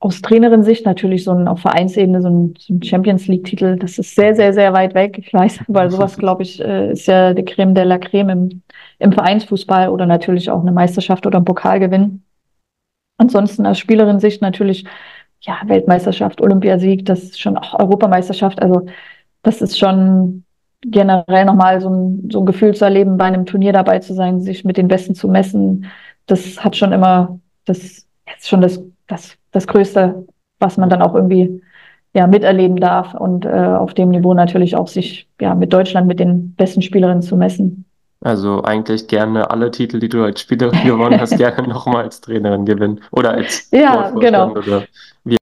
aus Trainerin-Sicht natürlich so ein auf Vereinsebene so ein, so ein Champions League-Titel, das ist sehr, sehr, sehr weit weg. Ich weiß, weil sowas, glaube ich, äh, ist ja die Creme de la Creme im, im Vereinsfußball oder natürlich auch eine Meisterschaft oder ein Pokalgewinn. Ansonsten aus Spielerin-Sicht natürlich, ja, Weltmeisterschaft, Olympiasieg, das ist schon auch Europameisterschaft. Also das ist schon generell nochmal so ein, so ein Gefühl zu erleben, bei einem Turnier dabei zu sein, sich mit den Besten zu messen. Das hat schon immer, das ist schon das, das das Größte, was man dann auch irgendwie ja, miterleben darf und äh, auf dem Niveau natürlich auch sich ja, mit Deutschland, mit den besten Spielerinnen zu messen. Also eigentlich gerne alle Titel, die du als Spielerin gewonnen hast, gerne nochmal als Trainerin gewinnen oder als ja, genau. oder wie.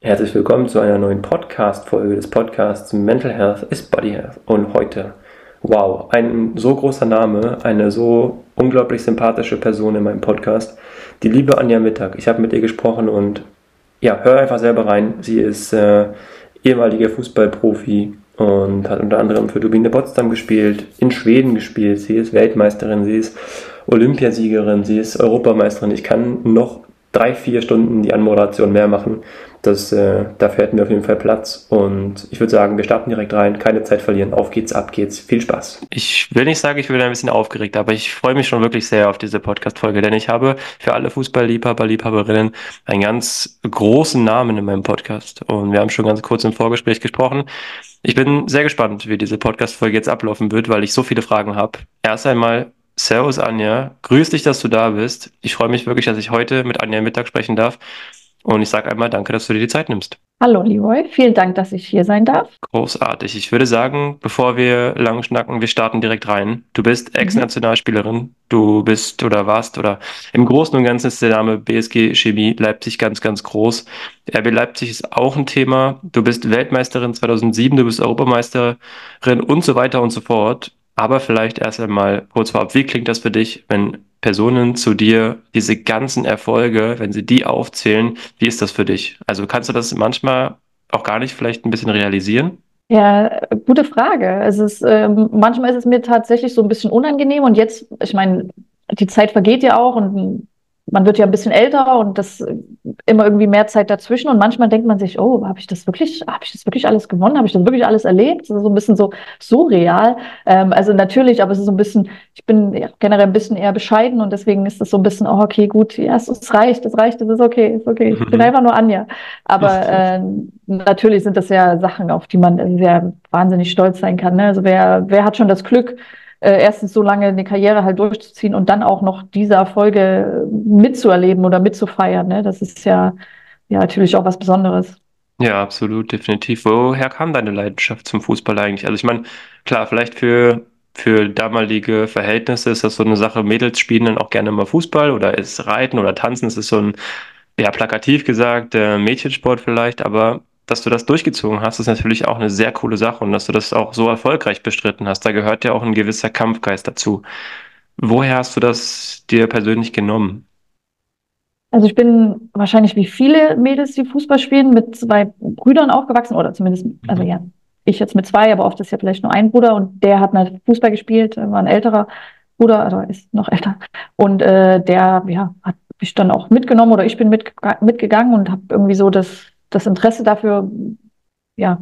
Herzlich willkommen zu einer neuen Podcast-Folge des Podcasts Mental Health is Body Health. Und heute wow, ein so großer Name, eine so unglaublich sympathische Person in meinem Podcast, die liebe Anja Mittag. Ich habe mit ihr gesprochen und ja, hör einfach selber rein. Sie ist äh, ehemaliger Fußballprofi und hat unter anderem für Turbine Potsdam gespielt, in Schweden gespielt. Sie ist Weltmeisterin, sie ist Olympiasiegerin, sie ist Europameisterin. Ich kann noch drei, vier Stunden die Anmoderation mehr machen. Das, äh, dafür hätten wir auf jeden Fall Platz. Und ich würde sagen, wir starten direkt rein, keine Zeit verlieren. Auf geht's, ab geht's. Viel Spaß. Ich will nicht sagen, ich bin ein bisschen aufgeregt, aber ich freue mich schon wirklich sehr auf diese Podcast-Folge, denn ich habe für alle Fußballliebhaber, Liebhaberinnen einen ganz großen Namen in meinem Podcast. Und wir haben schon ganz kurz im Vorgespräch gesprochen. Ich bin sehr gespannt, wie diese Podcast-Folge jetzt ablaufen wird, weil ich so viele Fragen habe. Erst einmal, Servus Anja, grüß dich, dass du da bist. Ich freue mich wirklich, dass ich heute mit Anja Mittag sprechen darf. Und ich sage einmal danke, dass du dir die Zeit nimmst. Hallo Leroy, vielen Dank, dass ich hier sein darf. Großartig. Ich würde sagen, bevor wir lang schnacken, wir starten direkt rein. Du bist mhm. Ex-Nationalspielerin. Du bist oder warst oder im Großen und Ganzen ist der Name BSG Chemie Leipzig ganz, ganz groß. RB Leipzig ist auch ein Thema. Du bist Weltmeisterin 2007, du bist Europameisterin und so weiter und so fort. Aber vielleicht erst einmal kurz vorab, wie klingt das für dich, wenn Personen zu dir diese ganzen Erfolge, wenn sie die aufzählen, wie ist das für dich? Also kannst du das manchmal auch gar nicht vielleicht ein bisschen realisieren? Ja, gute Frage. Es ist, äh, manchmal ist es mir tatsächlich so ein bisschen unangenehm und jetzt, ich meine, die Zeit vergeht ja auch und man wird ja ein bisschen älter und das immer irgendwie mehr Zeit dazwischen und manchmal denkt man sich, oh, habe ich das wirklich, habe ich das wirklich alles gewonnen, habe ich das wirklich alles erlebt? Das ist so ein bisschen so surreal. Ähm, also natürlich, aber es ist so ein bisschen, ich bin generell ein bisschen eher bescheiden und deswegen ist das so ein bisschen, oh, okay, gut, ja, es, es reicht, es reicht, es ist okay, ist okay. Ich bin mhm. einfach nur Anja. Aber äh, natürlich sind das ja Sachen, auf die man sehr wahnsinnig stolz sein kann. Ne? Also wer, wer hat schon das Glück, äh, erstens so lange eine Karriere halt durchzuziehen und dann auch noch diese Erfolge mitzuerleben oder mitzufeiern. Ne? Das ist ja, ja natürlich auch was Besonderes. Ja, absolut, definitiv. Woher kam deine Leidenschaft zum Fußball eigentlich? Also ich meine, klar, vielleicht für, für damalige Verhältnisse ist das so eine Sache, Mädels spielen dann auch gerne mal Fußball oder ist Reiten oder Tanzen, das ist so ein, ja, plakativ gesagt, äh, Mädchensport vielleicht, aber dass du das durchgezogen hast, ist natürlich auch eine sehr coole Sache und dass du das auch so erfolgreich bestritten hast. Da gehört ja auch ein gewisser Kampfgeist dazu. Woher hast du das dir persönlich genommen? Also ich bin wahrscheinlich wie viele Mädels, die Fußball spielen, mit zwei Brüdern aufgewachsen oder zumindest, also mhm. ja, ich jetzt mit zwei, aber oft ist ja vielleicht nur ein Bruder und der hat mal Fußball gespielt, war ein älterer Bruder, also ist noch älter und äh, der ja hat mich dann auch mitgenommen oder ich bin mit, mitgegangen und habe irgendwie so das das Interesse dafür ja,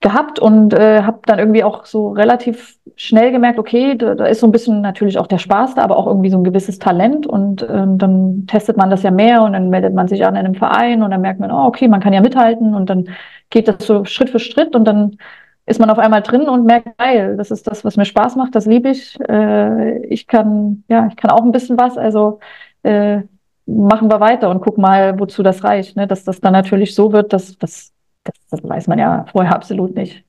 gehabt und äh, habe dann irgendwie auch so relativ schnell gemerkt, okay, da, da, ist so ein bisschen natürlich auch der Spaß da, aber auch irgendwie so ein gewisses Talent und äh, dann testet man das ja mehr und dann meldet man sich an in einem Verein und dann merkt man, oh, okay, man kann ja mithalten und dann geht das so Schritt für Schritt und dann ist man auf einmal drin und merkt, geil, das ist das, was mir Spaß macht, das liebe ich. Äh, ich kann, ja, ich kann auch ein bisschen was, also äh, machen wir weiter und guck mal, wozu das reicht. Ne? Dass das dann natürlich so wird, dass das, das, das weiß man ja vorher absolut nicht.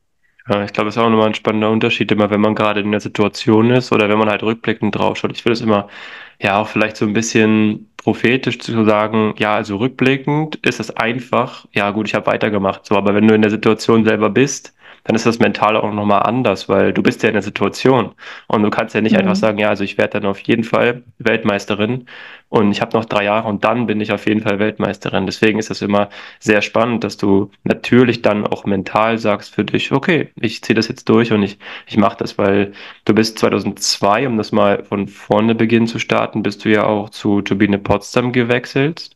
Ja, ich glaube, es ist auch nochmal ein spannender Unterschied, immer wenn man gerade in der Situation ist oder wenn man halt rückblickend draufschaut. Ich würde es immer, ja, auch vielleicht so ein bisschen prophetisch zu sagen, ja, also rückblickend ist es einfach, ja gut, ich habe weitergemacht, so, aber wenn du in der Situation selber bist, dann ist das mental auch nochmal anders, weil du bist ja in der Situation und du kannst ja nicht mhm. einfach sagen, ja, also ich werde dann auf jeden Fall Weltmeisterin und ich habe noch drei Jahre und dann bin ich auf jeden Fall Weltmeisterin. Deswegen ist das immer sehr spannend, dass du natürlich dann auch mental sagst für dich, okay, ich ziehe das jetzt durch und ich, ich mache das, weil du bist 2002, um das mal von vorne beginnen zu starten, bist du ja auch zu Turbine Potsdam gewechselt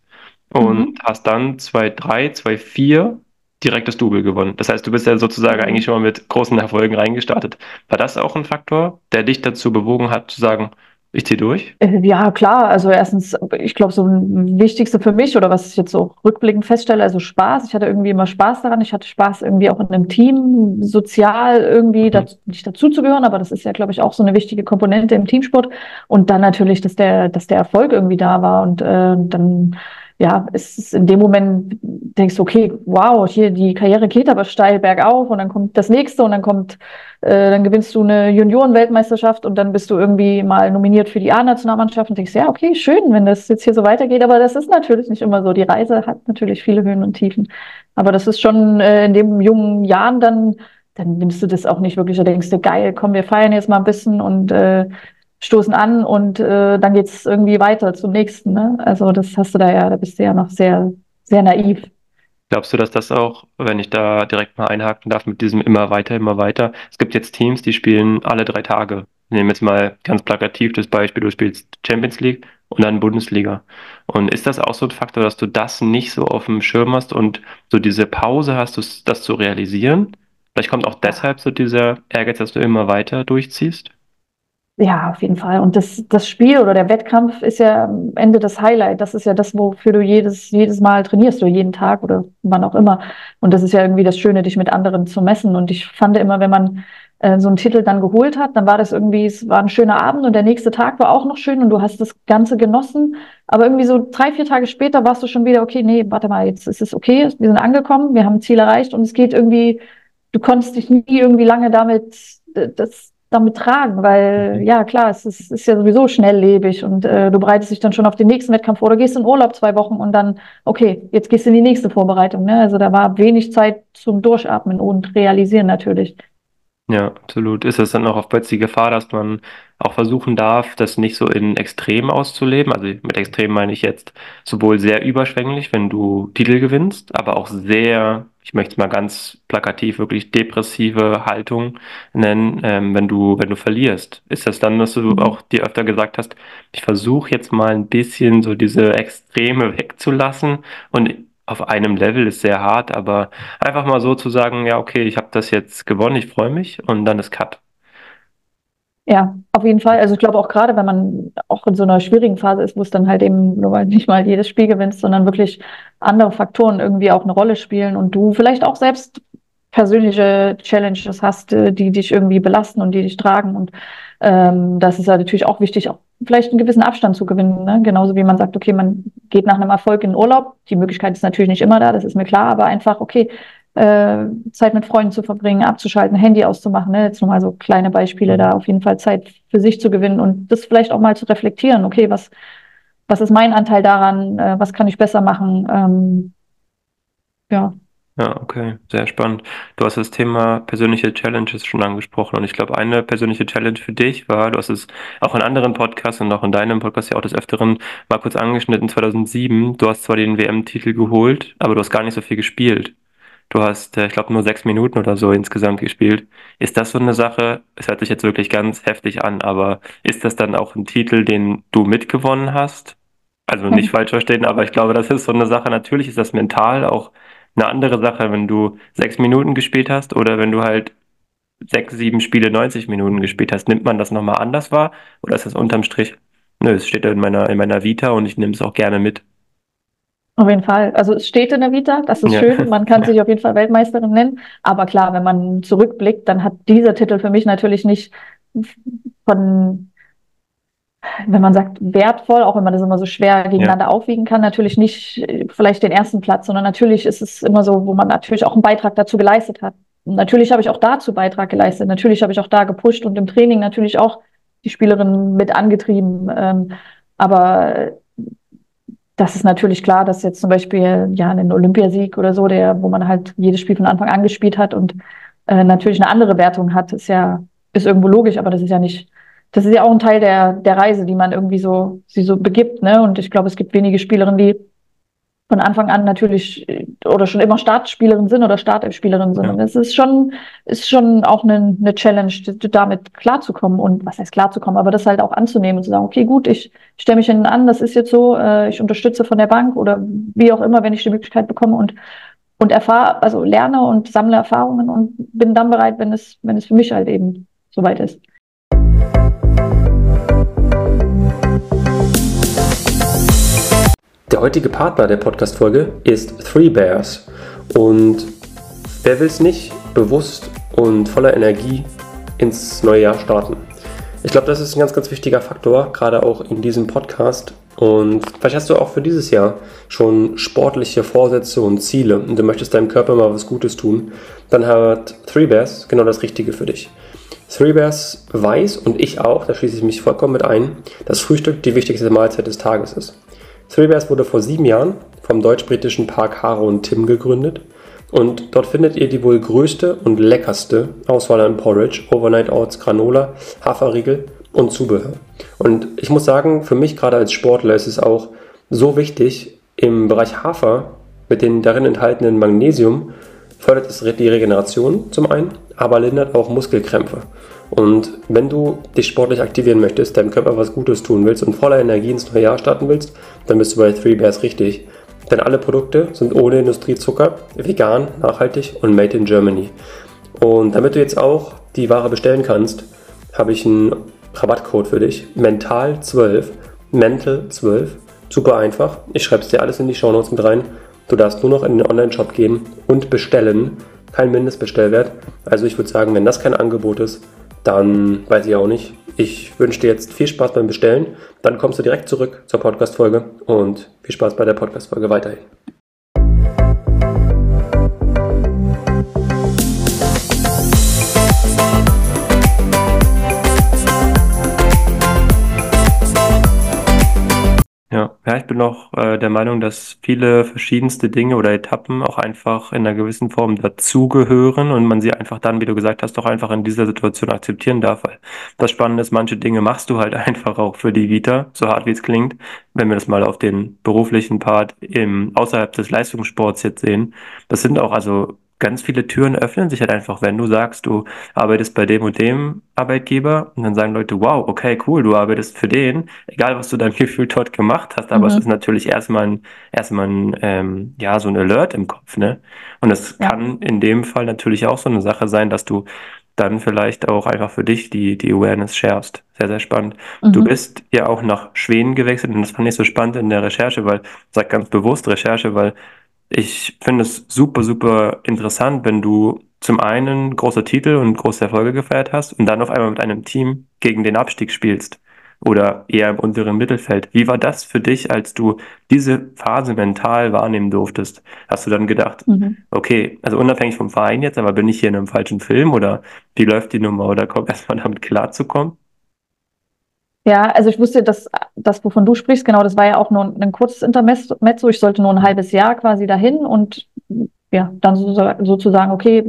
und mhm. hast dann 2-3, 2-4 direkt das Double gewonnen. Das heißt, du bist ja sozusagen mhm. eigentlich schon mal mit großen Erfolgen reingestartet. War das auch ein Faktor, der dich dazu bewogen hat, zu sagen, ich ziehe durch? Äh, ja, klar. Also erstens, ich glaube, so ein Wichtigste für mich oder was ich jetzt so rückblickend feststelle, also Spaß. Ich hatte irgendwie immer Spaß daran. Ich hatte Spaß irgendwie auch in einem Team, sozial irgendwie mhm. dazu, nicht dazuzugehören, aber das ist ja, glaube ich, auch so eine wichtige Komponente im Teamsport. Und dann natürlich, dass der, dass der Erfolg irgendwie da war und äh, dann ja, es ist in dem Moment denkst du, okay, wow, hier die Karriere geht aber steil bergauf und dann kommt das nächste und dann kommt, äh, dann gewinnst du eine Juniorenweltmeisterschaft und dann bist du irgendwie mal nominiert für die A-Nationalmannschaft und denkst, ja, okay, schön, wenn das jetzt hier so weitergeht, aber das ist natürlich nicht immer so. Die Reise hat natürlich viele Höhen und Tiefen. Aber das ist schon äh, in dem jungen Jahren dann, dann nimmst du das auch nicht wirklich, da denkst du, geil, komm, wir feiern jetzt mal ein bisschen und äh, stoßen an und äh, dann geht's irgendwie weiter zum nächsten. Ne? Also das hast du da ja, da bist du ja noch sehr, sehr naiv. Glaubst du, dass das auch, wenn ich da direkt mal einhaken darf, mit diesem immer weiter, immer weiter, es gibt jetzt Teams, die spielen alle drei Tage. Wir nehmen jetzt mal ganz plakativ das Beispiel, du spielst Champions League und dann Bundesliga. Und ist das auch so ein Faktor, dass du das nicht so auf dem Schirm hast und so diese Pause hast, das zu realisieren? Vielleicht kommt auch deshalb so dieser Ehrgeiz, dass du immer weiter durchziehst? Ja, auf jeden Fall. Und das, das Spiel oder der Wettkampf ist ja am Ende das Highlight. Das ist ja das, wofür du jedes, jedes Mal trainierst oder jeden Tag oder wann auch immer. Und das ist ja irgendwie das Schöne, dich mit anderen zu messen. Und ich fand immer, wenn man äh, so einen Titel dann geholt hat, dann war das irgendwie, es war ein schöner Abend und der nächste Tag war auch noch schön und du hast das Ganze genossen. Aber irgendwie so drei, vier Tage später warst du schon wieder, okay, nee, warte mal, jetzt ist es okay, wir sind angekommen, wir haben ein Ziel erreicht und es geht irgendwie, du konntest dich nie irgendwie lange damit, äh, das, damit tragen, weil mhm. ja klar, es ist, ist ja sowieso schnelllebig und äh, du bereitest dich dann schon auf den nächsten Wettkampf vor oder gehst in Urlaub zwei Wochen und dann, okay, jetzt gehst du in die nächste Vorbereitung. Ne? Also da war wenig Zeit zum Durchatmen und Realisieren natürlich. Ja, absolut. Ist es dann auch oftmals die Gefahr, dass man auch versuchen darf, das nicht so in Extremen auszuleben? Also mit Extrem meine ich jetzt sowohl sehr überschwänglich, wenn du Titel gewinnst, aber auch sehr, ich möchte es mal ganz plakativ, wirklich depressive Haltung nennen, ähm, wenn du, wenn du verlierst. Ist das dann, dass du mhm. auch dir öfter gesagt hast, ich versuche jetzt mal ein bisschen so diese Extreme wegzulassen und auf einem Level ist sehr hart, aber einfach mal so zu sagen, ja, okay, ich habe das jetzt gewonnen, ich freue mich und dann ist Cut. Ja, auf jeden Fall. Also ich glaube auch gerade, wenn man auch in so einer schwierigen Phase ist, wo es dann halt eben nur weil nicht mal jedes Spiel gewinnst, sondern wirklich andere Faktoren irgendwie auch eine Rolle spielen und du vielleicht auch selbst persönliche Challenges hast, äh, die dich irgendwie belasten und die dich tragen. Und ähm, das ist ja natürlich auch wichtig, auch vielleicht einen gewissen Abstand zu gewinnen. Ne? Genauso wie man sagt, okay, man geht nach einem Erfolg in den Urlaub. Die Möglichkeit ist natürlich nicht immer da, das ist mir klar, aber einfach, okay, äh, Zeit mit Freunden zu verbringen, abzuschalten, Handy auszumachen. Ne? Jetzt nochmal so kleine Beispiele da, auf jeden Fall Zeit für sich zu gewinnen und das vielleicht auch mal zu reflektieren. Okay, was, was ist mein Anteil daran? Äh, was kann ich besser machen? Ähm, ja. Ja, okay, sehr spannend. Du hast das Thema persönliche Challenges schon angesprochen und ich glaube, eine persönliche Challenge für dich war, du hast es auch in anderen Podcasts und auch in deinem Podcast ja auch des Öfteren mal kurz angeschnitten, 2007. Du hast zwar den WM-Titel geholt, aber du hast gar nicht so viel gespielt. Du hast, äh, ich glaube, nur sechs Minuten oder so insgesamt gespielt. Ist das so eine Sache? Es hört sich jetzt wirklich ganz heftig an, aber ist das dann auch ein Titel, den du mitgewonnen hast? Also nicht falsch verstehen, aber ich glaube, das ist so eine Sache. Natürlich ist das mental auch eine andere Sache, wenn du sechs Minuten gespielt hast oder wenn du halt sechs, sieben Spiele 90 Minuten gespielt hast. Nimmt man das nochmal anders wahr oder ist das unterm Strich? Nö, es steht in meiner, in meiner Vita und ich nehme es auch gerne mit. Auf jeden Fall. Also es steht in der Vita, das ist ja. schön. Man kann ja. sich auf jeden Fall Weltmeisterin nennen. Aber klar, wenn man zurückblickt, dann hat dieser Titel für mich natürlich nicht von wenn man sagt wertvoll, auch wenn man das immer so schwer gegeneinander ja. aufwiegen kann, natürlich nicht äh, vielleicht den ersten Platz, sondern natürlich ist es immer so, wo man natürlich auch einen Beitrag dazu geleistet hat. Und natürlich habe ich auch dazu Beitrag geleistet. Natürlich habe ich auch da gepusht und im Training natürlich auch die Spielerin mit angetrieben. Ähm, aber das ist natürlich klar, dass jetzt zum Beispiel ja einen Olympiasieg oder so, der, wo man halt jedes Spiel von Anfang an gespielt hat und äh, natürlich eine andere Wertung hat, ist ja, ist irgendwo logisch, aber das ist ja nicht, das ist ja auch ein Teil der, der Reise, die man irgendwie so, sie so begibt, ne? Und ich glaube, es gibt wenige Spielerinnen, die von Anfang an natürlich äh, oder schon immer Startspielerin sind oder Startelfspielerin sind. Ja. Und es ist schon, ist schon auch eine, eine Challenge, damit klarzukommen und was heißt klarzukommen, aber das halt auch anzunehmen und zu sagen, okay, gut, ich stelle mich hinten an, das ist jetzt so, äh, ich unterstütze von der Bank oder wie auch immer, wenn ich die Möglichkeit bekomme und und erfahre, also lerne und sammle Erfahrungen und bin dann bereit, wenn es, wenn es für mich halt eben soweit ist. Der heutige Partner der Podcast-Folge ist Three Bears. Und wer will es nicht bewusst und voller Energie ins neue Jahr starten? Ich glaube, das ist ein ganz, ganz wichtiger Faktor, gerade auch in diesem Podcast. Und vielleicht hast du auch für dieses Jahr schon sportliche Vorsätze und Ziele und du möchtest deinem Körper mal was Gutes tun, dann hat Three Bears genau das Richtige für dich. Three Bears weiß und ich auch, da schließe ich mich vollkommen mit ein, dass Frühstück die wichtigste Mahlzeit des Tages ist. Three Bears wurde vor sieben Jahren vom deutsch-britischen Park Haro und Tim gegründet und dort findet ihr die wohl größte und leckerste Auswahl an Porridge, Overnight Oats, Granola, Haferriegel und Zubehör. Und ich muss sagen, für mich gerade als Sportler ist es auch so wichtig, im Bereich Hafer mit den darin enthaltenen Magnesium fördert es die Regeneration zum einen, aber lindert auch Muskelkrämpfe. Und wenn du dich sportlich aktivieren möchtest, deinem Körper was Gutes tun willst und voller Energie ins neue Jahr starten willst, dann bist du bei Three Bears richtig. Denn alle Produkte sind ohne Industriezucker, vegan, nachhaltig und made in Germany. Und damit du jetzt auch die Ware bestellen kannst, habe ich einen Rabattcode für dich. Mental12, Mental12. Super einfach. Ich schreibe es dir alles in die Show Notes mit rein. Du darfst nur noch in den Online-Shop gehen und bestellen. Kein Mindestbestellwert. Also ich würde sagen, wenn das kein Angebot ist, dann weiß ich auch nicht. Ich wünsche dir jetzt viel Spaß beim Bestellen. Dann kommst du direkt zurück zur Podcast-Folge und viel Spaß bei der Podcast-Folge weiterhin. Ich bin auch äh, der Meinung, dass viele verschiedenste Dinge oder Etappen auch einfach in einer gewissen Form dazugehören und man sie einfach dann, wie du gesagt hast, auch einfach in dieser Situation akzeptieren darf. Weil das Spannende ist, manche Dinge machst du halt einfach auch für die Vita, so hart wie es klingt. Wenn wir das mal auf den beruflichen Part im, außerhalb des Leistungssports jetzt sehen, das sind auch also ganz viele Türen öffnen sich halt einfach, wenn du sagst, du arbeitest bei dem und dem Arbeitgeber und dann sagen Leute, wow, okay, cool, du arbeitest für den, egal was du dann Gefühl dort gemacht hast, aber mhm. es ist natürlich erstmal ein, erstmal ein, ähm, ja, so ein Alert im Kopf, ne? Und es ja. kann in dem Fall natürlich auch so eine Sache sein, dass du dann vielleicht auch einfach für dich die, die Awareness sharest. Sehr, sehr spannend. Mhm. Du bist ja auch nach Schweden gewechselt und das fand ich so spannend in der Recherche, weil, ich sag ganz bewusst Recherche, weil ich finde es super, super interessant, wenn du zum einen große Titel und große Erfolge gefeiert hast und dann auf einmal mit einem Team gegen den Abstieg spielst oder eher im unteren Mittelfeld. Wie war das für dich, als du diese Phase mental wahrnehmen durftest? Hast du dann gedacht, mhm. okay, also unabhängig vom Verein jetzt, aber bin ich hier in einem falschen Film oder wie läuft die Nummer oder kommt erstmal damit klarzukommen? Ja, also ich wusste, dass das, wovon du sprichst, genau, das war ja auch nur ein, ein kurzes Intermezzo. Ich sollte nur ein halbes Jahr quasi dahin und ja, dann so, sozusagen, okay,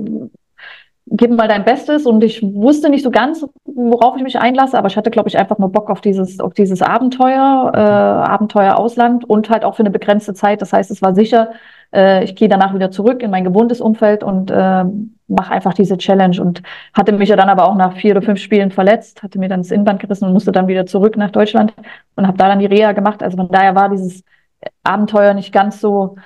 gib mal dein Bestes und ich wusste nicht so ganz, worauf ich mich einlasse, aber ich hatte, glaube ich, einfach nur Bock auf dieses, auf dieses Abenteuer, äh, Abenteuer Ausland und halt auch für eine begrenzte Zeit. Das heißt, es war sicher, äh, ich gehe danach wieder zurück in mein gewohntes Umfeld und äh, mache einfach diese Challenge und hatte mich ja dann aber auch nach vier oder fünf Spielen verletzt, hatte mir dann das Innenband gerissen und musste dann wieder zurück nach Deutschland und habe da dann die Reha gemacht. Also von daher war dieses Abenteuer nicht ganz so,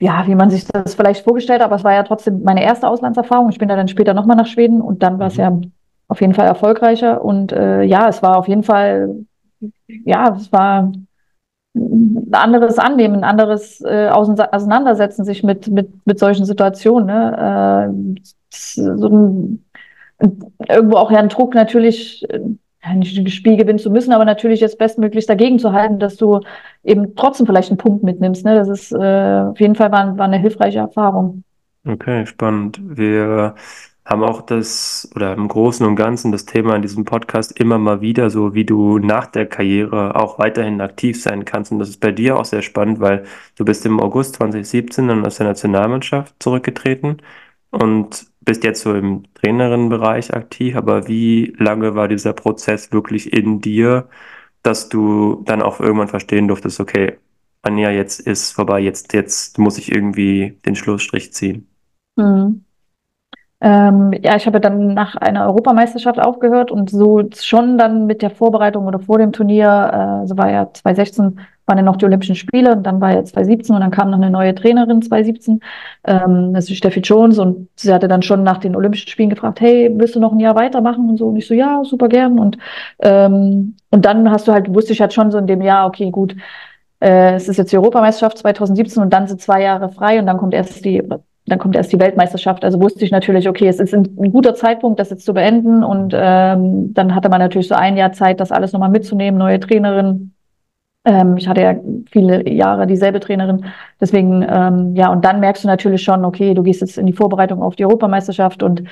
ja, wie man sich das vielleicht vorgestellt hat, aber es war ja trotzdem meine erste Auslandserfahrung. Ich bin da dann später nochmal nach Schweden und dann war es mhm. ja auf jeden Fall erfolgreicher und äh, ja, es war auf jeden Fall, ja, es war ein anderes Annehmen, ein anderes äh, Auseinandersetzen sich mit, mit, mit solchen Situationen. Ne? Äh, so ein, irgendwo auch ja ein Druck natürlich, äh, nicht das Spiel gewinnen zu müssen, aber natürlich jetzt bestmöglichst dagegen zu halten, dass du eben trotzdem vielleicht einen Punkt mitnimmst. Ne? Das ist äh, auf jeden Fall war, war eine hilfreiche Erfahrung. Okay, spannend. Wir haben auch das oder im Großen und Ganzen das Thema in diesem Podcast immer mal wieder so, wie du nach der Karriere auch weiterhin aktiv sein kannst. Und das ist bei dir auch sehr spannend, weil du bist im August 2017 dann aus der Nationalmannschaft zurückgetreten. und bist jetzt so im Trainerinnenbereich aktiv, aber wie lange war dieser Prozess wirklich in dir, dass du dann auch irgendwann verstehen durftest, okay, Anja, jetzt ist vorbei, jetzt, jetzt muss ich irgendwie den Schlussstrich ziehen? Mhm. Ähm, ja, ich habe dann nach einer Europameisterschaft aufgehört und so schon dann mit der Vorbereitung oder vor dem Turnier, äh, so war ja 2016, waren ja noch die Olympischen Spiele und dann war ja 2017 und dann kam noch eine neue Trainerin 2017, ähm, das ist Steffi Jones und sie hatte dann schon nach den Olympischen Spielen gefragt, hey, willst du noch ein Jahr weitermachen und so? Und ich so, ja, super gern und ähm, und dann hast du halt, wusste ich halt schon so in dem Jahr, okay, gut, äh, es ist jetzt die Europameisterschaft 2017 und dann sind zwei Jahre frei und dann kommt erst die dann kommt erst die Weltmeisterschaft. Also wusste ich natürlich, okay, es ist ein, ein guter Zeitpunkt, das jetzt zu beenden. Und ähm, dann hatte man natürlich so ein Jahr Zeit, das alles nochmal mitzunehmen, neue Trainerin. Ähm, ich hatte ja viele Jahre dieselbe Trainerin. Deswegen, ähm, ja, und dann merkst du natürlich schon, okay, du gehst jetzt in die Vorbereitung auf die Europameisterschaft und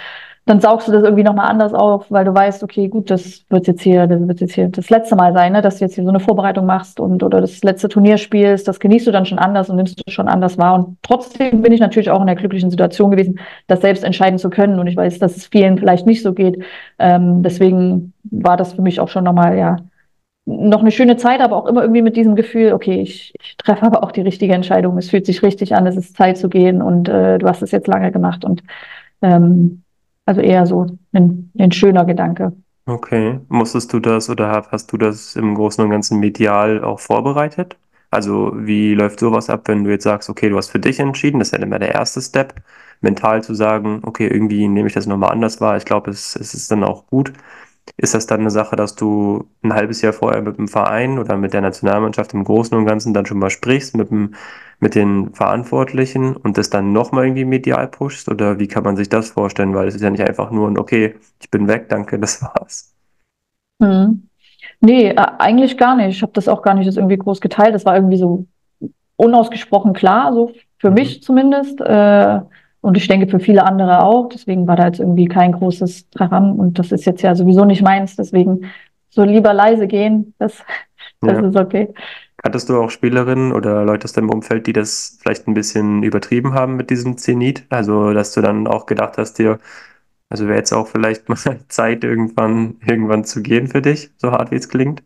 dann saugst du das irgendwie nochmal anders auf, weil du weißt, okay, gut, das wird jetzt hier, das wird jetzt hier das letzte Mal sein, ne, dass du jetzt hier so eine Vorbereitung machst und oder das letzte Turnier spielst, das genießt du dann schon anders und nimmst du schon anders wahr. Und trotzdem bin ich natürlich auch in der glücklichen Situation gewesen, das selbst entscheiden zu können. Und ich weiß, dass es vielen vielleicht nicht so geht. Ähm, deswegen war das für mich auch schon nochmal, ja, noch eine schöne Zeit, aber auch immer irgendwie mit diesem Gefühl, okay, ich, ich treffe aber auch die richtige Entscheidung. Es fühlt sich richtig an, es ist Zeit zu gehen und äh, du hast es jetzt lange gemacht und ähm, also eher so ein, ein schöner Gedanke. Okay. Musstest du das oder hast du das im Großen und Ganzen medial auch vorbereitet? Also wie läuft sowas ab, wenn du jetzt sagst, okay, du hast für dich entschieden, das ja immer der erste Step, mental zu sagen, okay, irgendwie nehme ich das nochmal anders wahr, ich glaube, es, es ist dann auch gut. Ist das dann eine Sache, dass du ein halbes Jahr vorher mit dem Verein oder mit der Nationalmannschaft im Großen und Ganzen dann schon mal sprichst mit, dem, mit den Verantwortlichen und das dann nochmal irgendwie medial pushst? Oder wie kann man sich das vorstellen? Weil es ist ja nicht einfach nur ein, okay, ich bin weg, danke, das war's. Hm. Nee, äh, eigentlich gar nicht. Ich habe das auch gar nicht das irgendwie groß geteilt. Das war irgendwie so unausgesprochen klar, so für mhm. mich zumindest. Äh, und ich denke für viele andere auch. Deswegen war da jetzt irgendwie kein großes Traham. Und das ist jetzt ja sowieso nicht meins. Deswegen so lieber leise gehen. Das, das ja. ist okay. Hattest du auch Spielerinnen oder Leute aus deinem Umfeld, die das vielleicht ein bisschen übertrieben haben mit diesem Zenit? Also, dass du dann auch gedacht hast, dir, also wäre jetzt auch vielleicht mal Zeit, irgendwann, irgendwann zu gehen für dich, so hart wie es klingt?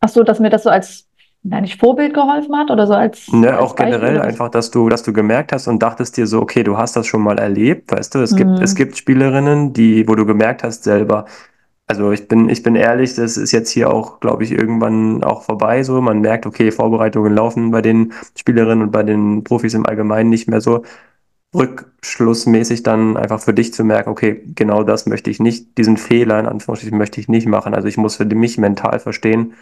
Ach so, dass mir das so als nicht Vorbild geholfen hat oder so als. Ne, als auch generell einfach, dass du, dass du gemerkt hast und dachtest dir so, okay, du hast das schon mal erlebt, weißt du, es mhm. gibt, es gibt Spielerinnen, die, wo du gemerkt hast selber, also ich bin, ich bin ehrlich, das ist jetzt hier auch, glaube ich, irgendwann auch vorbei. So, man merkt, okay, Vorbereitungen laufen bei den Spielerinnen und bei den Profis im Allgemeinen nicht mehr so rückschlussmäßig dann einfach für dich zu merken, okay, genau das möchte ich nicht, diesen Fehler in Anführungsstrichen möchte ich nicht machen. Also ich muss für mich mental verstehen,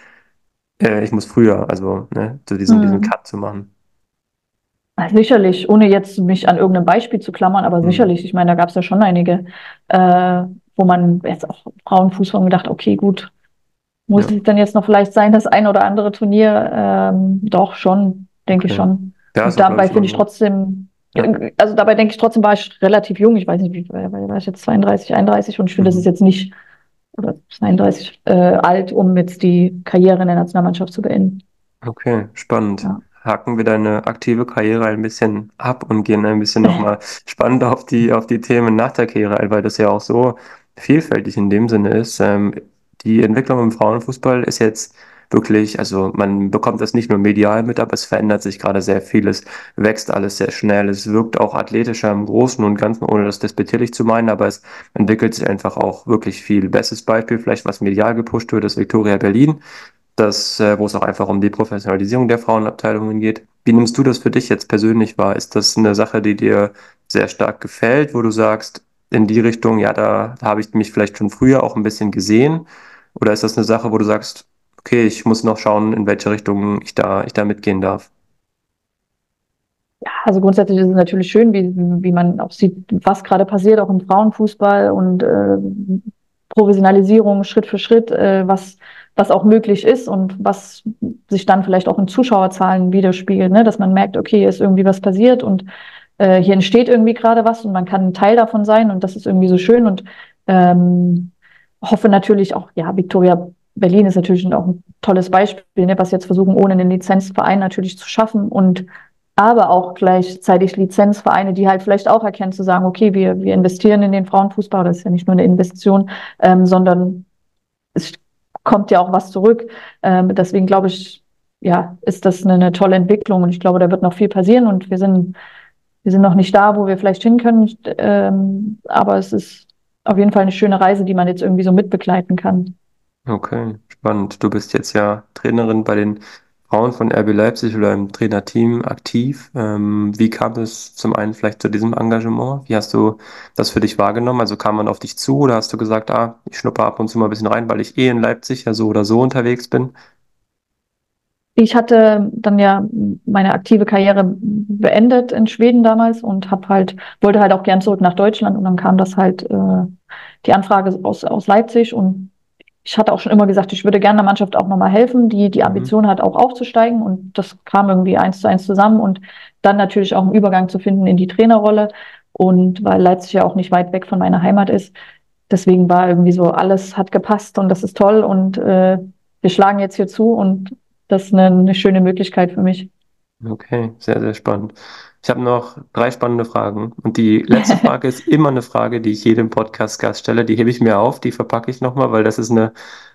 äh, ich muss früher, also ne, zu diesem, mhm. diesen Cut zu machen. Sicherlich, ohne jetzt mich an irgendeinem Beispiel zu klammern, aber mhm. sicherlich, ich meine, da gab es ja schon einige, äh, wo man jetzt auch Frauenfußball gedacht, okay, gut, muss ja. es dann jetzt noch vielleicht sein, das ein oder andere Turnier? Ähm, doch, schon, denke okay. ich schon. Ja, Und dabei finde ich trotzdem, ja. also dabei denke ich trotzdem, war ich relativ jung, ich weiß nicht, wie war ich jetzt 32, 31 und ich finde, mhm. das ist jetzt nicht oder 32 äh, alt, um jetzt die Karriere in der Nationalmannschaft zu beenden. Okay, spannend. Ja. Haken wir deine aktive Karriere ein bisschen ab und gehen ein bisschen nochmal spannend auf die, auf die Themen nach der Karriere ein, weil das ja auch so vielfältig in dem Sinne ist. Ähm, die Entwicklung im Frauenfußball ist jetzt wirklich, also man bekommt das nicht nur medial mit, aber es verändert sich gerade sehr viel. Es wächst alles sehr schnell. Es wirkt auch athletischer im Großen und Ganzen, ohne das despektierlich zu meinen, aber es entwickelt sich einfach auch wirklich viel. Bestes Beispiel, vielleicht was medial gepusht wird, ist Victoria Berlin das, äh, wo es auch einfach um die Professionalisierung der Frauenabteilungen geht. Wie nimmst du das für dich jetzt persönlich wahr? Ist das eine Sache, die dir sehr stark gefällt, wo du sagst, in die Richtung, ja, da, da habe ich mich vielleicht schon früher auch ein bisschen gesehen? Oder ist das eine Sache, wo du sagst, okay, ich muss noch schauen, in welche Richtung ich da, ich da mitgehen darf? Ja, also grundsätzlich ist es natürlich schön, wie, wie man auch sieht, was gerade passiert, auch im Frauenfußball und äh, Professionalisierung Schritt für Schritt, äh, was was auch möglich ist und was sich dann vielleicht auch in Zuschauerzahlen widerspiegelt, ne? dass man merkt, okay, hier ist irgendwie was passiert und äh, hier entsteht irgendwie gerade was und man kann ein Teil davon sein und das ist irgendwie so schön und ähm, hoffe natürlich auch, ja, Victoria Berlin ist natürlich auch ein tolles Beispiel, ne, was jetzt versuchen, ohne einen Lizenzverein natürlich zu schaffen und aber auch gleichzeitig Lizenzvereine, die halt vielleicht auch erkennen zu sagen, okay, wir, wir investieren in den Frauenfußball, das ist ja nicht nur eine Investition, ähm, sondern es kommt ja auch was zurück. Ähm, deswegen glaube ich, ja, ist das eine, eine, tolle Entwicklung und ich glaube, da wird noch viel passieren und wir sind, wir sind noch nicht da, wo wir vielleicht hin können, ähm, aber es ist auf jeden Fall eine schöne Reise, die man jetzt irgendwie so mitbegleiten kann. Okay, spannend. Du bist jetzt ja Trainerin bei den Frauen von RB Leipzig oder im Trainerteam aktiv. Ähm, wie kam es zum einen vielleicht zu diesem Engagement? Wie hast du das für dich wahrgenommen? Also kam man auf dich zu oder hast du gesagt, ah, ich schnuppe ab und zu mal ein bisschen rein, weil ich eh in Leipzig ja so oder so unterwegs bin? Ich hatte dann ja meine aktive Karriere beendet in Schweden damals und habe halt wollte halt auch gern zurück nach Deutschland und dann kam das halt äh, die Anfrage aus aus Leipzig und ich hatte auch schon immer gesagt, ich würde gerne der Mannschaft auch nochmal helfen, die die mhm. Ambition mhm. hat, auch aufzusteigen. Und das kam irgendwie eins zu eins zusammen und dann natürlich auch einen Übergang zu finden in die Trainerrolle. Und weil Leipzig ja auch nicht weit weg von meiner Heimat ist, deswegen war irgendwie so, alles hat gepasst und das ist toll und äh, wir schlagen jetzt hier zu und das ist eine, eine schöne Möglichkeit für mich. Okay, sehr, sehr spannend. Ich habe noch drei spannende Fragen. Und die letzte Frage ist immer eine Frage, die ich jedem Podcast-Gast stelle. Die hebe ich mir auf, die verpacke ich nochmal, weil das ist eine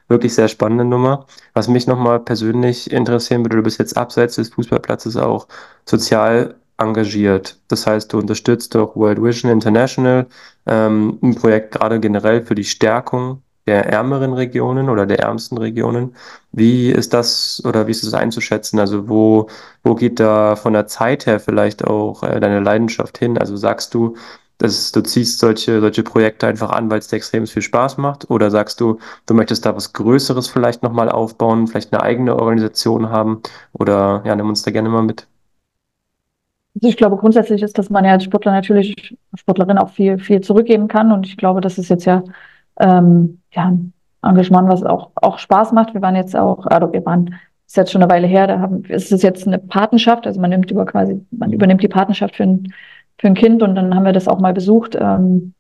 wirklich sehr spannende Nummer. Was mich nochmal persönlich interessieren würde, du bist jetzt abseits des Fußballplatzes auch sozial engagiert. Das heißt, du unterstützt auch World Vision International, ähm, ein Projekt gerade generell für die Stärkung der ärmeren Regionen oder der ärmsten Regionen. Wie ist das oder wie ist es einzuschätzen? Also wo, wo geht da von der Zeit her vielleicht auch äh, deine Leidenschaft hin? Also sagst du, dass du ziehst solche, solche Projekte einfach an, weil es dir extrem viel Spaß macht? Oder sagst du, du möchtest da was Größeres vielleicht nochmal aufbauen, vielleicht eine eigene Organisation haben? Oder ja, nimm uns da gerne mal mit. Also ich glaube, grundsätzlich ist, dass man ja als Sportler natürlich, Sportlerin auch viel, viel zurückgeben kann. Und ich glaube, das ist jetzt ja ähm, ja, ein Engagement, was auch, auch Spaß macht. Wir waren jetzt auch, also wir waren, ist jetzt schon eine Weile her, da haben, ist es jetzt eine Patenschaft, also man nimmt über quasi, man übernimmt die Patenschaft für ein, für ein Kind und dann haben wir das auch mal besucht ähm,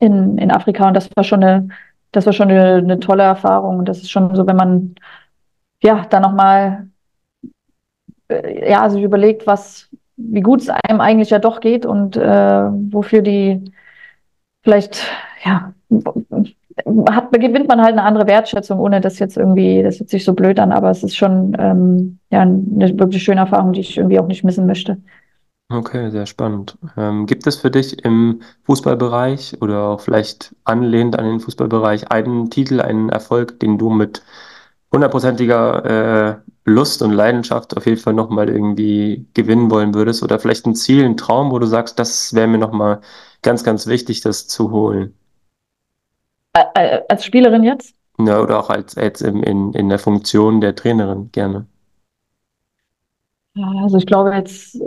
in, in Afrika. Und das war schon eine, das war schon eine, eine tolle Erfahrung. Und das ist schon so, wenn man ja da nochmal äh, ja, sich überlegt, was, wie gut es einem eigentlich ja doch geht und äh, wofür die vielleicht ja hat, gewinnt man halt eine andere Wertschätzung, ohne dass jetzt irgendwie, das hört sich so blöd an, aber es ist schon ähm, ja, eine wirklich schöne Erfahrung, die ich irgendwie auch nicht missen möchte. Okay, sehr spannend. Ähm, gibt es für dich im Fußballbereich oder auch vielleicht anlehnt an den Fußballbereich einen Titel, einen Erfolg, den du mit hundertprozentiger äh, Lust und Leidenschaft auf jeden Fall nochmal irgendwie gewinnen wollen würdest? Oder vielleicht ein Ziel, ein Traum, wo du sagst, das wäre mir nochmal ganz, ganz wichtig, das zu holen? Als Spielerin jetzt? Ja, oder auch als jetzt in, in, in der Funktion der Trainerin gerne. Also ich glaube jetzt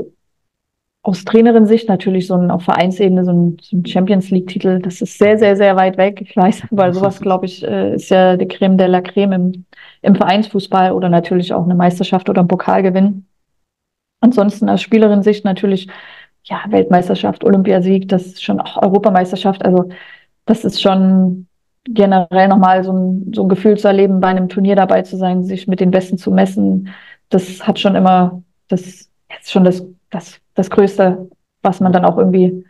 aus Trainerin-Sicht natürlich so ein auf Vereinsebene so ein, so ein Champions League-Titel, das ist sehr, sehr, sehr weit weg. Ich weiß, weil sowas, glaube ich, äh, ist ja die Creme de la Creme im, im Vereinsfußball oder natürlich auch eine Meisterschaft oder ein Pokalgewinn. Ansonsten aus Spielerin-Sicht natürlich, ja, Weltmeisterschaft, Olympiasieg, das ist schon auch Europameisterschaft. Also das ist schon generell nochmal so ein, so ein Gefühl zu erleben, bei einem Turnier dabei zu sein, sich mit den Besten zu messen, das hat schon immer, das ist schon das, das, das Größte, was man dann auch irgendwie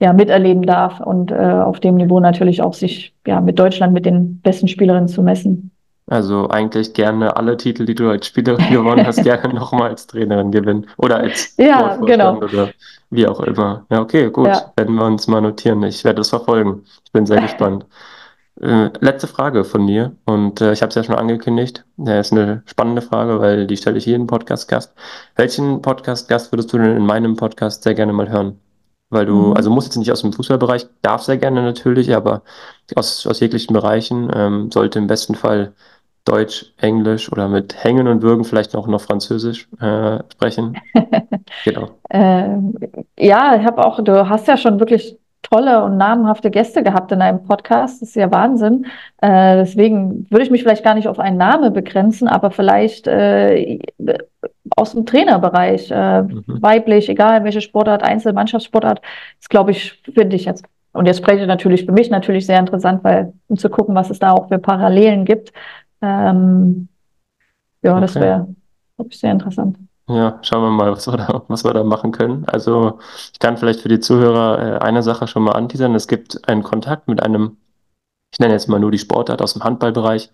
ja, miterleben darf und äh, auf dem Niveau natürlich auch sich ja, mit Deutschland, mit den besten Spielerinnen zu messen. Also eigentlich gerne alle Titel, die du als Spielerin gewonnen hast, gerne nochmal als Trainerin gewinnen. Oder als ja, genau. oder wie auch immer. Ja, okay, gut. Ja. Werden wir uns mal notieren. Ich werde das verfolgen. Ich bin sehr gespannt. Äh, letzte Frage von mir und äh, ich habe es ja schon angekündigt. Das ist eine spannende Frage, weil die stelle ich jedem Podcast-Gast. Welchen Podcast-Gast würdest du denn in meinem Podcast sehr gerne mal hören? Weil du, mhm. also musst jetzt nicht aus dem Fußballbereich, darf sehr gerne natürlich, aber aus, aus jeglichen Bereichen ähm, sollte im besten Fall Deutsch, Englisch oder mit Hängen und Würgen vielleicht auch noch Französisch äh, sprechen. genau. Äh, ja, ich habe auch, du hast ja schon wirklich tolle und namhafte Gäste gehabt in einem Podcast. Das ist ja Wahnsinn. Äh, deswegen würde ich mich vielleicht gar nicht auf einen Namen begrenzen, aber vielleicht äh, aus dem Trainerbereich, äh, mhm. weiblich, egal welche Sportart, Einzelmannschaftssportart, das glaube ich, finde ich jetzt. Und jetzt spreche ich natürlich für mich natürlich sehr interessant, weil um zu gucken, was es da auch für Parallelen gibt. Ähm, ja, okay. das wäre, glaube ich, sehr interessant. Ja, schauen wir mal, was wir da, was wir da machen können. Also ich kann vielleicht für die Zuhörer äh, eine Sache schon mal anteasern. Es gibt einen Kontakt mit einem, ich nenne jetzt mal nur die Sportart aus dem Handballbereich,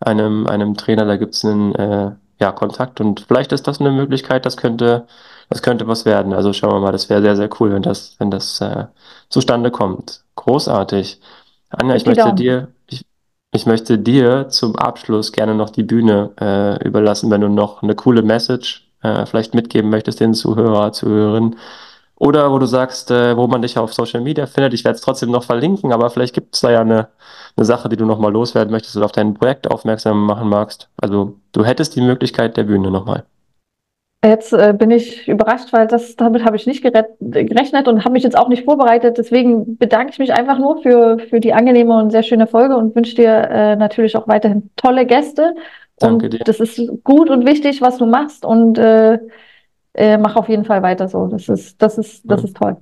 einem, einem Trainer, da gibt es einen äh, ja, Kontakt und vielleicht ist das eine Möglichkeit, das könnte, das könnte was werden. Also schauen wir mal, das wäre sehr, sehr cool, wenn das, wenn das äh, zustande kommt. Großartig. Anja, ich möchte Daumen. dir, ich, ich möchte dir zum Abschluss gerne noch die Bühne äh, überlassen, wenn du noch eine coole Message äh, vielleicht mitgeben möchtest den Zuhörer, Zuhörerinnen. Oder wo du sagst, äh, wo man dich auf Social Media findet. Ich werde es trotzdem noch verlinken, aber vielleicht gibt es da ja eine, eine Sache, die du nochmal loswerden möchtest oder auf dein Projekt aufmerksam machen magst. Also du hättest die Möglichkeit der Bühne nochmal. Jetzt äh, bin ich überrascht, weil das damit habe ich nicht gerechnet und habe mich jetzt auch nicht vorbereitet. Deswegen bedanke ich mich einfach nur für, für die angenehme und sehr schöne Folge und wünsche dir äh, natürlich auch weiterhin tolle Gäste. Danke Und dir. das ist gut und wichtig, was du machst und äh, äh, mach auf jeden Fall weiter so. Das ist, das ist, das Ja. ist toll.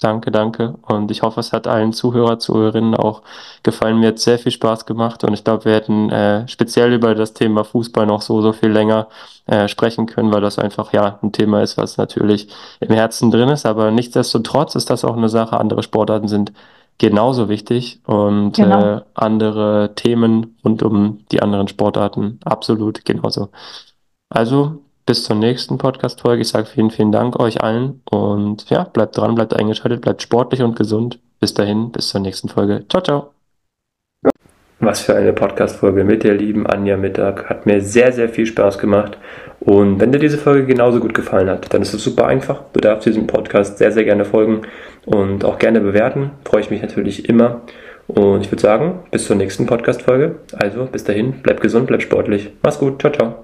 Danke, danke. Und ich hoffe, es hat allen Zuhörer, Zuhörerinnen auch gefallen. Mir hat sehr viel Spaß gemacht und ich glaube, wir hätten äh, speziell über das Thema Fußball noch so, so viel länger äh, sprechen können, weil das einfach ja ein Thema ist, was natürlich im Herzen drin ist. Aber nichtsdestotrotz ist das auch eine Sache. Andere Sportarten sind genauso wichtig und Genau. äh, andere Themen rund um die anderen Sportarten absolut genauso. Also, bis zur nächsten Podcast-Folge. Ich sage vielen, vielen Dank euch allen und ja, bleibt dran, bleibt eingeschaltet, bleibt sportlich und gesund. Bis dahin, bis zur nächsten Folge. Ciao, ciao. Was für eine Podcast-Folge mit der lieben Anja Mittag. Hat mir sehr, sehr viel Spaß gemacht. Und wenn dir diese Folge genauso gut gefallen hat, dann ist es super einfach. Du darfst diesem Podcast sehr, sehr gerne folgen und auch gerne bewerten. Freue ich mich natürlich immer. Und ich würde sagen, bis zur nächsten Podcast-Folge. Also bis dahin, bleib gesund, bleib sportlich. Mach's gut. Ciao, ciao.